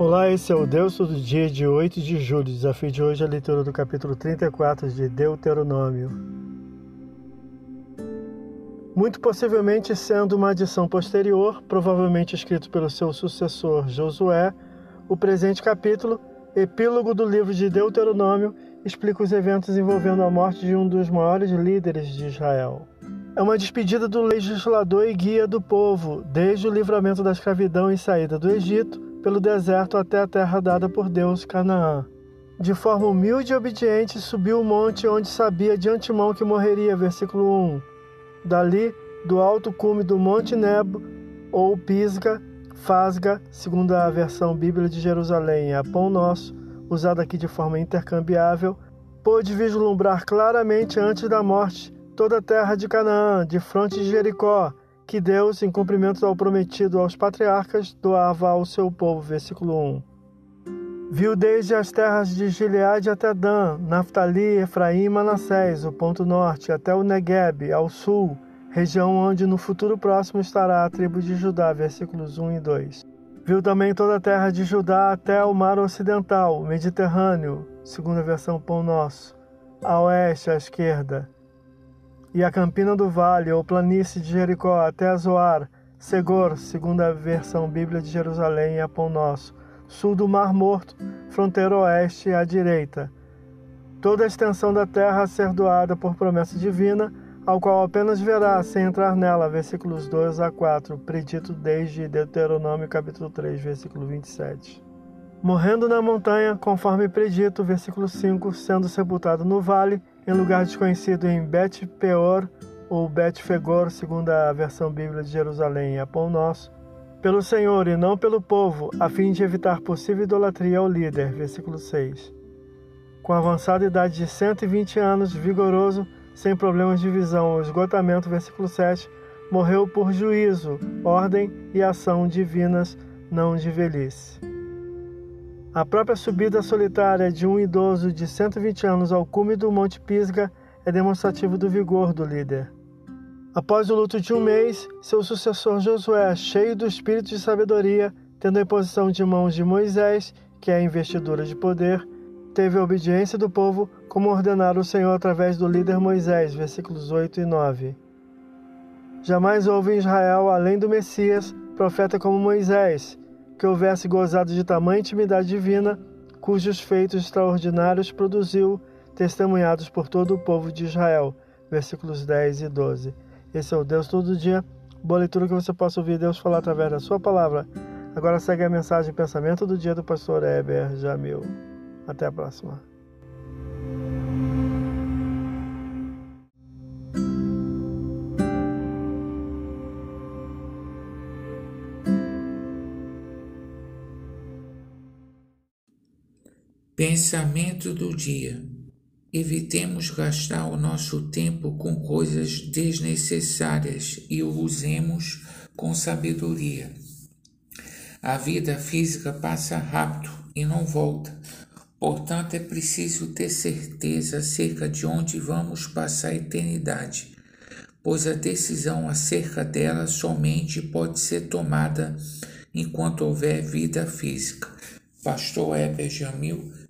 Olá, esse é o Deus Todo Dia de 8 de julho. Desafio de hoje é a leitura do capítulo 34 de Deuteronômio. Muito possivelmente sendo uma adição posterior, provavelmente escrito pelo seu sucessor Josué, o presente capítulo, epílogo do livro de Deuteronômio, explica os eventos envolvendo a morte de um dos maiores líderes de Israel. É uma despedida do legislador e guia do povo, desde o livramento da escravidão e saída do Egito pelo deserto até a terra dada por Deus, Canaã. De forma humilde e obediente, subiu o monte onde sabia de antemão que morreria. Versículo 1. Dali, do alto cume do Monte Nebo, ou Pisga, Fasga, segundo a versão Bíblia de Jerusalém, é Pão Nosso, usada aqui de forma intercambiável, pôde vislumbrar claramente antes da morte toda a terra de Canaã, de fronte de Jericó, que Deus, em cumprimento ao prometido aos patriarcas, doava ao seu povo. Versículo 1. Viu desde as terras de Gileade até Dan, Naftali, Efraim e Manassés, o ponto norte, até o Negueb, ao sul, região onde no futuro próximo estará a tribo de Judá. Versículos 1 e 2. Viu também toda a terra de Judá até o mar ocidental, Mediterrâneo, segunda versão Pão Nosso, a oeste, à esquerda, e a campina do vale ou planície de Jericó até Zoar, Segor, segundo a versão Bíblia de Jerusalém e a Pão Nosso, sul do Mar Morto, fronteira oeste à direita. Toda a extensão da terra a ser doada por promessa divina, ao qual apenas verá sem entrar nela, versículos 2 a 4, predito desde Deuteronômio capítulo 3, versículo 27. Morrendo na montanha, conforme predito, versículo 5, sendo sepultado no vale, em lugar desconhecido em Bet Peor ou Bet Fegor, segundo a versão bíblica de Jerusalém, é pão nosso, pelo Senhor e não pelo povo, a fim de evitar possível idolatria ao líder. Versículo 6. Com avançada idade de 120 anos, vigoroso, sem problemas de visão ou esgotamento, versículo 7, morreu por juízo, ordem e ação divinas, não de velhice. A própria subida solitária de um idoso de 120 anos ao cume do Monte Pisga é demonstrativo do vigor do líder. Após o luto de um mês, seu sucessor Josué, cheio do espírito de sabedoria, tendo a imposição de mãos de Moisés, que é a investidura de poder, teve a obediência do povo, como ordenara o Senhor através do líder Moisés, versículos 8 e 9. Jamais houve em Israel, além do Messias, profeta como Moisés, que houvesse gozado de tamanha intimidade divina, cujos feitos extraordinários produziu, testemunhados por todo o povo de Israel. Versículos 10 e 12. Esse é o Deus todo dia. Boa leitura que você possa ouvir Deus falar através da sua palavra. Agora segue a mensagem Pensamento do Dia do pastor Heber Jamil. Até a próxima. Pensamento do dia. Evitemos gastar o nosso tempo com coisas desnecessárias e o usemos com sabedoria. A vida física passa rápido e não volta. Portanto, é preciso ter certeza acerca de onde vamos passar a eternidade, pois a decisão acerca dela somente pode ser tomada enquanto houver vida física. Pastor Heber Jamil